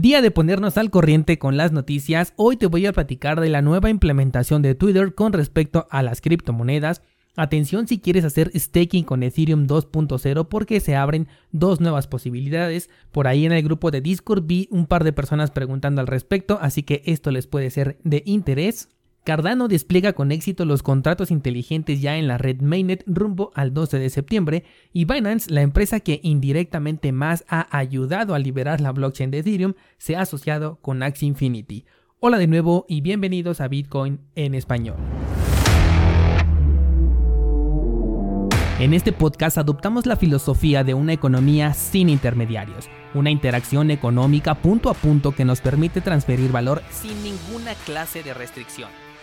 Día de ponernos al corriente con las noticias, hoy te voy a platicar de la nueva implementación de Twitter con respecto a las criptomonedas. Atención si quieres hacer staking con Ethereum 2.0 porque se abren dos nuevas posibilidades. Por ahí en el grupo de Discord vi un par de personas preguntando al respecto, así que esto les puede ser de interés. Cardano despliega con éxito los contratos inteligentes ya en la red Mainnet rumbo al 12 de septiembre y Binance, la empresa que indirectamente más ha ayudado a liberar la blockchain de Ethereum, se ha asociado con Axie Infinity. Hola de nuevo y bienvenidos a Bitcoin en español. En este podcast adoptamos la filosofía de una economía sin intermediarios, una interacción económica punto a punto que nos permite transferir valor sin ninguna clase de restricción.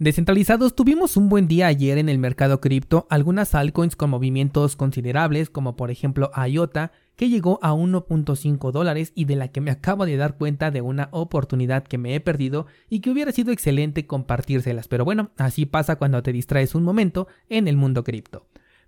Descentralizados, tuvimos un buen día ayer en el mercado cripto, algunas altcoins con movimientos considerables, como por ejemplo IOTA, que llegó a 1.5 dólares y de la que me acabo de dar cuenta de una oportunidad que me he perdido y que hubiera sido excelente compartírselas, pero bueno, así pasa cuando te distraes un momento en el mundo cripto.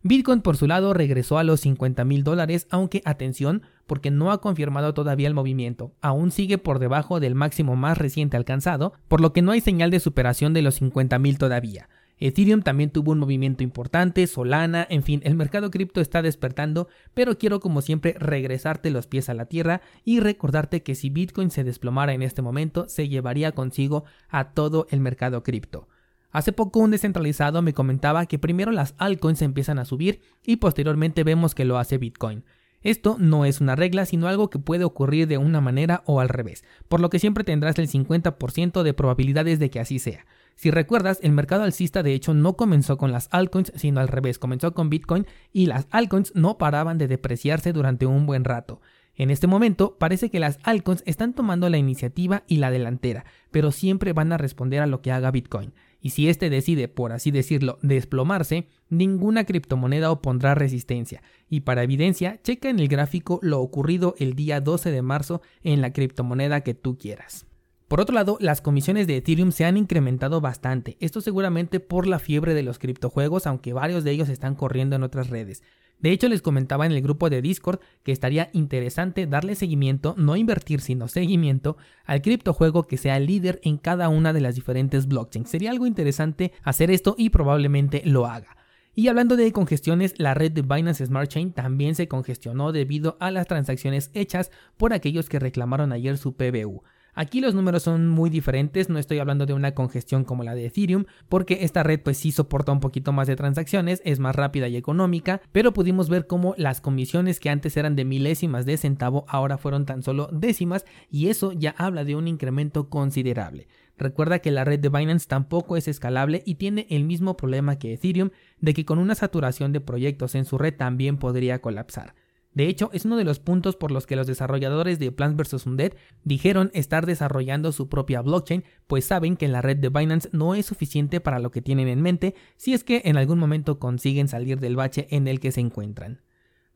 Bitcoin por su lado regresó a los 50 mil dólares, aunque atención, porque no ha confirmado todavía el movimiento, aún sigue por debajo del máximo más reciente alcanzado, por lo que no hay señal de superación de los 50 mil todavía. Ethereum también tuvo un movimiento importante, Solana, en fin, el mercado cripto está despertando, pero quiero como siempre regresarte los pies a la tierra y recordarte que si Bitcoin se desplomara en este momento, se llevaría consigo a todo el mercado cripto. Hace poco un descentralizado me comentaba que primero las altcoins empiezan a subir y posteriormente vemos que lo hace Bitcoin. Esto no es una regla, sino algo que puede ocurrir de una manera o al revés, por lo que siempre tendrás el 50% de probabilidades de que así sea. Si recuerdas, el mercado alcista de hecho no comenzó con las altcoins, sino al revés, comenzó con Bitcoin y las altcoins no paraban de depreciarse durante un buen rato. En este momento parece que las altcoins están tomando la iniciativa y la delantera, pero siempre van a responder a lo que haga Bitcoin y si éste decide, por así decirlo, desplomarse, ninguna criptomoneda opondrá resistencia. Y para evidencia, checa en el gráfico lo ocurrido el día 12 de marzo en la criptomoneda que tú quieras. Por otro lado, las comisiones de Ethereum se han incrementado bastante, esto seguramente por la fiebre de los criptojuegos, aunque varios de ellos están corriendo en otras redes. De hecho, les comentaba en el grupo de Discord que estaría interesante darle seguimiento, no invertir, sino seguimiento al criptojuego que sea líder en cada una de las diferentes blockchains. Sería algo interesante hacer esto y probablemente lo haga. Y hablando de congestiones, la red de Binance Smart Chain también se congestionó debido a las transacciones hechas por aquellos que reclamaron ayer su PBU. Aquí los números son muy diferentes, no estoy hablando de una congestión como la de Ethereum, porque esta red pues sí soporta un poquito más de transacciones, es más rápida y económica, pero pudimos ver cómo las comisiones que antes eran de milésimas de centavo ahora fueron tan solo décimas y eso ya habla de un incremento considerable. Recuerda que la red de Binance tampoco es escalable y tiene el mismo problema que Ethereum de que con una saturación de proyectos en su red también podría colapsar. De hecho, es uno de los puntos por los que los desarrolladores de Plants vs. Undead dijeron estar desarrollando su propia blockchain, pues saben que la red de Binance no es suficiente para lo que tienen en mente si es que en algún momento consiguen salir del bache en el que se encuentran.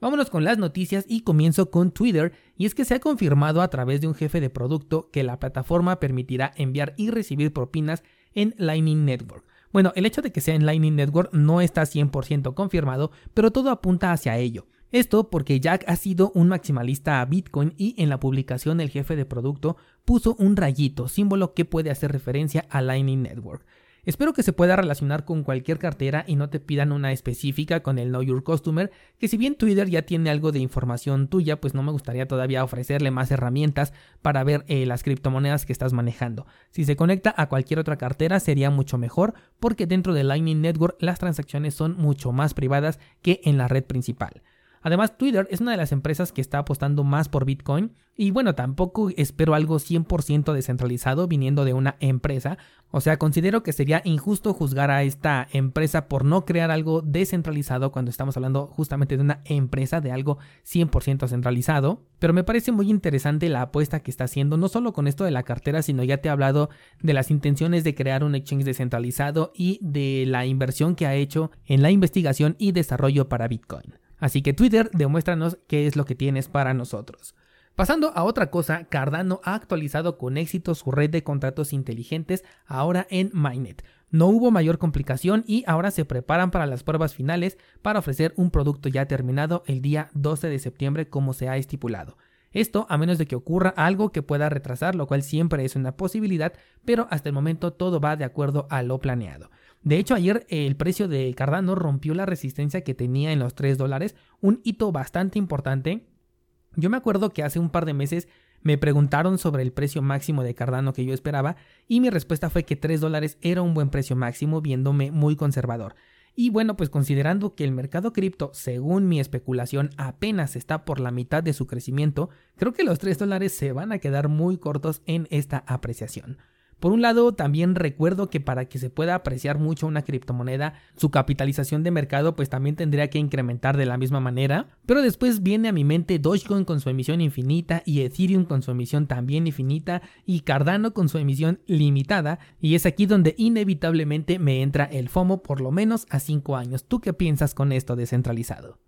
Vámonos con las noticias y comienzo con Twitter, y es que se ha confirmado a través de un jefe de producto que la plataforma permitirá enviar y recibir propinas en Lightning Network. Bueno, el hecho de que sea en Lightning Network no está 100% confirmado, pero todo apunta hacia ello. Esto porque Jack ha sido un maximalista a Bitcoin y en la publicación el jefe de producto puso un rayito, símbolo que puede hacer referencia a Lightning Network. Espero que se pueda relacionar con cualquier cartera y no te pidan una específica con el Know Your Customer, que si bien Twitter ya tiene algo de información tuya, pues no me gustaría todavía ofrecerle más herramientas para ver eh, las criptomonedas que estás manejando. Si se conecta a cualquier otra cartera sería mucho mejor, porque dentro de Lightning Network las transacciones son mucho más privadas que en la red principal. Además, Twitter es una de las empresas que está apostando más por Bitcoin y bueno, tampoco espero algo 100% descentralizado viniendo de una empresa. O sea, considero que sería injusto juzgar a esta empresa por no crear algo descentralizado cuando estamos hablando justamente de una empresa, de algo 100% centralizado. Pero me parece muy interesante la apuesta que está haciendo, no solo con esto de la cartera, sino ya te he hablado de las intenciones de crear un exchange descentralizado y de la inversión que ha hecho en la investigación y desarrollo para Bitcoin. Así que Twitter, demuéstranos qué es lo que tienes para nosotros. Pasando a otra cosa, Cardano ha actualizado con éxito su red de contratos inteligentes ahora en Mainnet. No hubo mayor complicación y ahora se preparan para las pruebas finales para ofrecer un producto ya terminado el día 12 de septiembre como se ha estipulado. Esto a menos de que ocurra algo que pueda retrasar, lo cual siempre es una posibilidad, pero hasta el momento todo va de acuerdo a lo planeado. De hecho, ayer el precio de Cardano rompió la resistencia que tenía en los 3 dólares, un hito bastante importante. Yo me acuerdo que hace un par de meses me preguntaron sobre el precio máximo de Cardano que yo esperaba y mi respuesta fue que 3 dólares era un buen precio máximo viéndome muy conservador. Y bueno, pues considerando que el mercado cripto, según mi especulación, apenas está por la mitad de su crecimiento, creo que los 3 dólares se van a quedar muy cortos en esta apreciación. Por un lado, también recuerdo que para que se pueda apreciar mucho una criptomoneda, su capitalización de mercado pues también tendría que incrementar de la misma manera. Pero después viene a mi mente Dogecoin con su emisión infinita y Ethereum con su emisión también infinita y Cardano con su emisión limitada. Y es aquí donde inevitablemente me entra el FOMO por lo menos a 5 años. ¿Tú qué piensas con esto descentralizado?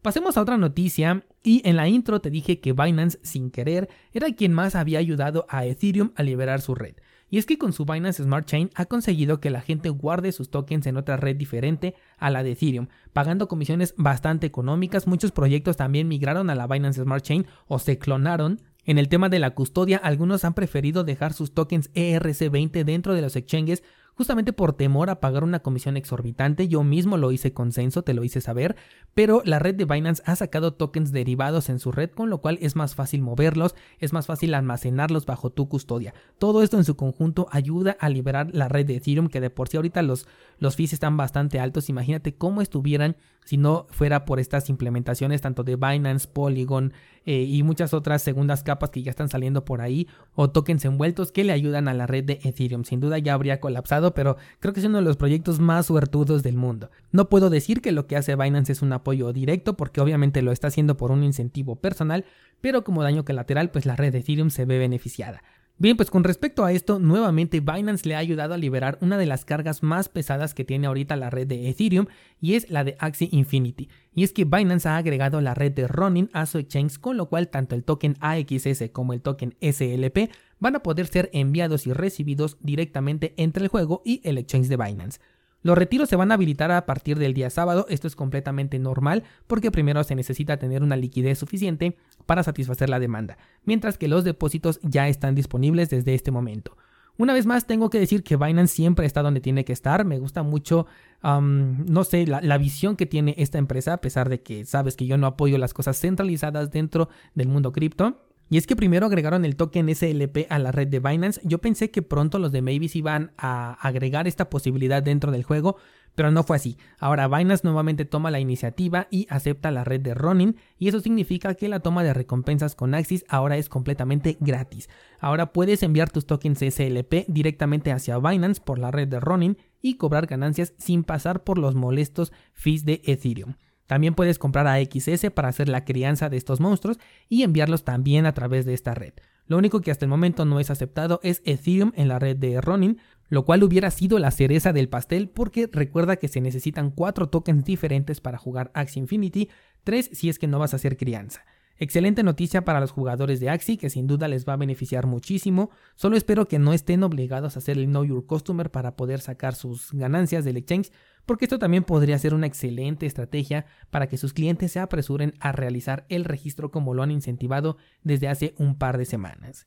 Pasemos a otra noticia y en la intro te dije que Binance sin querer era quien más había ayudado a Ethereum a liberar su red. Y es que con su Binance Smart Chain ha conseguido que la gente guarde sus tokens en otra red diferente a la de Ethereum, pagando comisiones bastante económicas. Muchos proyectos también migraron a la Binance Smart Chain o se clonaron. En el tema de la custodia, algunos han preferido dejar sus tokens ERC20 dentro de los exchanges justamente por temor a pagar una comisión exorbitante. Yo mismo lo hice con Censo, te lo hice saber, pero la red de Binance ha sacado tokens derivados en su red, con lo cual es más fácil moverlos, es más fácil almacenarlos bajo tu custodia. Todo esto en su conjunto ayuda a liberar la red de Ethereum, que de por sí ahorita los, los fees están bastante altos. Imagínate cómo estuvieran si no fuera por estas implementaciones tanto de Binance, Polygon eh, y muchas otras segundas capas que ya están saliendo por ahí o tokens envueltos que le ayudan a la red de Ethereum. Sin duda ya habría colapsado, pero creo que es uno de los proyectos más suertudos del mundo. No puedo decir que lo que hace Binance es un apoyo directo porque obviamente lo está haciendo por un incentivo personal, pero como daño colateral pues la red de Ethereum se ve beneficiada. Bien, pues con respecto a esto, nuevamente Binance le ha ayudado a liberar una de las cargas más pesadas que tiene ahorita la red de Ethereum y es la de Axie Infinity. Y es que Binance ha agregado la red de Ronin a su exchange, con lo cual tanto el token AXS como el token SLP van a poder ser enviados y recibidos directamente entre el juego y el exchange de Binance. Los retiros se van a habilitar a partir del día sábado, esto es completamente normal porque primero se necesita tener una liquidez suficiente para satisfacer la demanda, mientras que los depósitos ya están disponibles desde este momento. Una vez más, tengo que decir que Binance siempre está donde tiene que estar. Me gusta mucho, no sé, la, la, visión que tiene esta empresa, a pesar de que sabes que yo no apoyo las cosas centralizadas dentro del mundo cripto. Y es que primero agregaron el token SLP a la red de Binance. Yo pensé que pronto los de Mavis iban a agregar esta posibilidad dentro del juego, pero no fue así. Ahora Binance nuevamente toma la iniciativa y acepta la red de Ronin y eso significa que la toma de recompensas con Axis ahora es completamente gratis. Ahora puedes enviar tus tokens SLP directamente hacia Binance por la red de Ronin y cobrar ganancias sin pasar por los molestos fees de Ethereum. También puedes comprar a XS para hacer la crianza de estos monstruos y enviarlos también a través de esta red. Lo único que hasta el momento no es aceptado es Ethereum en la red de Ronin, lo cual hubiera sido la cereza del pastel porque recuerda que se necesitan 4 tokens diferentes para jugar Axie Infinity, 3 si es que no vas a hacer crianza. Excelente noticia para los jugadores de Axie que sin duda les va a beneficiar muchísimo. Solo espero que no estén obligados a hacer el Know Your Customer para poder sacar sus ganancias del exchange, porque esto también podría ser una excelente estrategia para que sus clientes se apresuren a realizar el registro como lo han incentivado desde hace un par de semanas.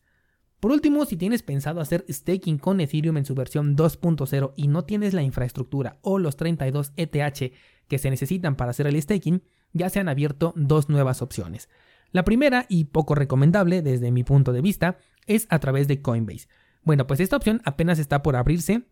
Por último, si tienes pensado hacer staking con Ethereum en su versión 2.0 y no tienes la infraestructura o los 32 ETH que se necesitan para hacer el staking, ya se han abierto dos nuevas opciones. La primera, y poco recomendable desde mi punto de vista, es a través de Coinbase. Bueno, pues esta opción apenas está por abrirse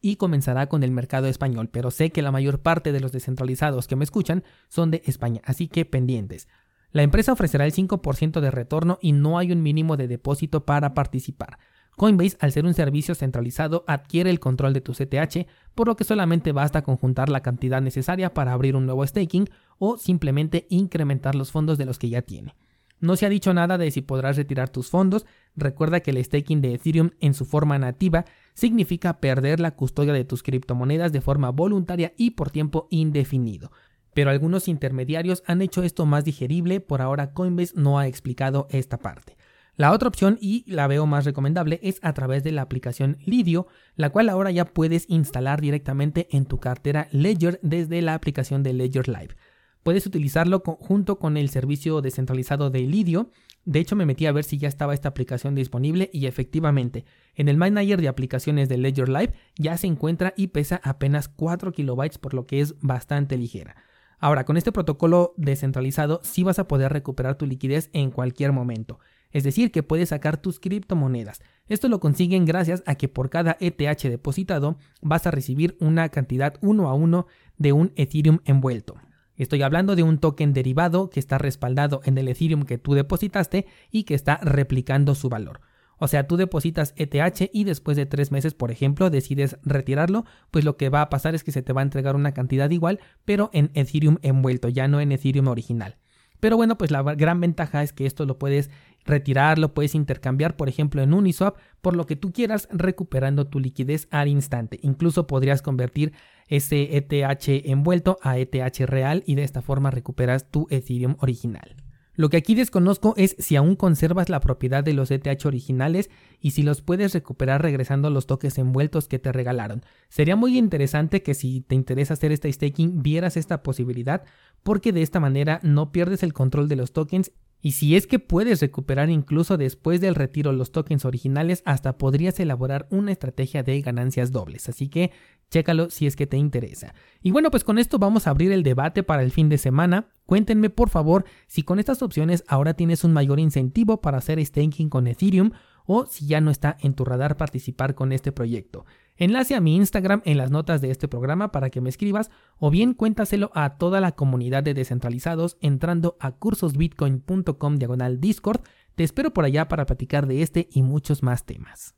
y comenzará con el mercado español, pero sé que la mayor parte de los descentralizados que me escuchan son de España, así que pendientes. La empresa ofrecerá el 5% de retorno y no hay un mínimo de depósito para participar. Coinbase, al ser un servicio centralizado, adquiere el control de tu CTH, por lo que solamente basta con juntar la cantidad necesaria para abrir un nuevo staking o simplemente incrementar los fondos de los que ya tiene. No se ha dicho nada de si podrás retirar tus fondos. Recuerda que el staking de Ethereum en su forma nativa significa perder la custodia de tus criptomonedas de forma voluntaria y por tiempo indefinido. Pero algunos intermediarios han hecho esto más digerible, por ahora Coinbase no ha explicado esta parte. La otra opción, y la veo más recomendable, es a través de la aplicación Lidio, la cual ahora ya puedes instalar directamente en tu cartera Ledger desde la aplicación de Ledger Live. Puedes utilizarlo junto con el servicio descentralizado de Lidio. De hecho, me metí a ver si ya estaba esta aplicación disponible y efectivamente, en el manager de aplicaciones de Ledger Live ya se encuentra y pesa apenas 4 kilobytes, por lo que es bastante ligera. Ahora, con este protocolo descentralizado sí vas a poder recuperar tu liquidez en cualquier momento es decir, que puedes sacar tus criptomonedas. Esto lo consiguen gracias a que por cada ETH depositado vas a recibir una cantidad uno a uno de un Ethereum envuelto. Estoy hablando de un token derivado que está respaldado en el Ethereum que tú depositaste y que está replicando su valor. O sea, tú depositas ETH y después de tres meses, por ejemplo, decides retirarlo, pues lo que va a pasar es que se te va a entregar una cantidad igual, pero en Ethereum envuelto, ya no en Ethereum original. Pero bueno, pues la gran ventaja es que esto lo puedes retirar, lo puedes intercambiar, por ejemplo, en Uniswap, por lo que tú quieras, recuperando tu liquidez al instante. Incluso podrías convertir ese ETH envuelto a ETH real y de esta forma recuperas tu Ethereum original. Lo que aquí desconozco es si aún conservas la propiedad de los ETH originales y si los puedes recuperar regresando los toques envueltos que te regalaron. Sería muy interesante que si te interesa hacer este staking vieras esta posibilidad porque de esta manera no pierdes el control de los tokens y si es que puedes recuperar incluso después del retiro los tokens originales, hasta podrías elaborar una estrategia de ganancias dobles. Así que chécalo si es que te interesa. Y bueno, pues con esto vamos a abrir el debate para el fin de semana. Cuéntenme por favor si con estas opciones ahora tienes un mayor incentivo para hacer staking con Ethereum o si ya no está en tu radar participar con este proyecto. Enlace a mi Instagram en las notas de este programa para que me escribas o bien cuéntaselo a toda la comunidad de descentralizados entrando a cursosbitcoin.com diagonal Discord. Te espero por allá para platicar de este y muchos más temas.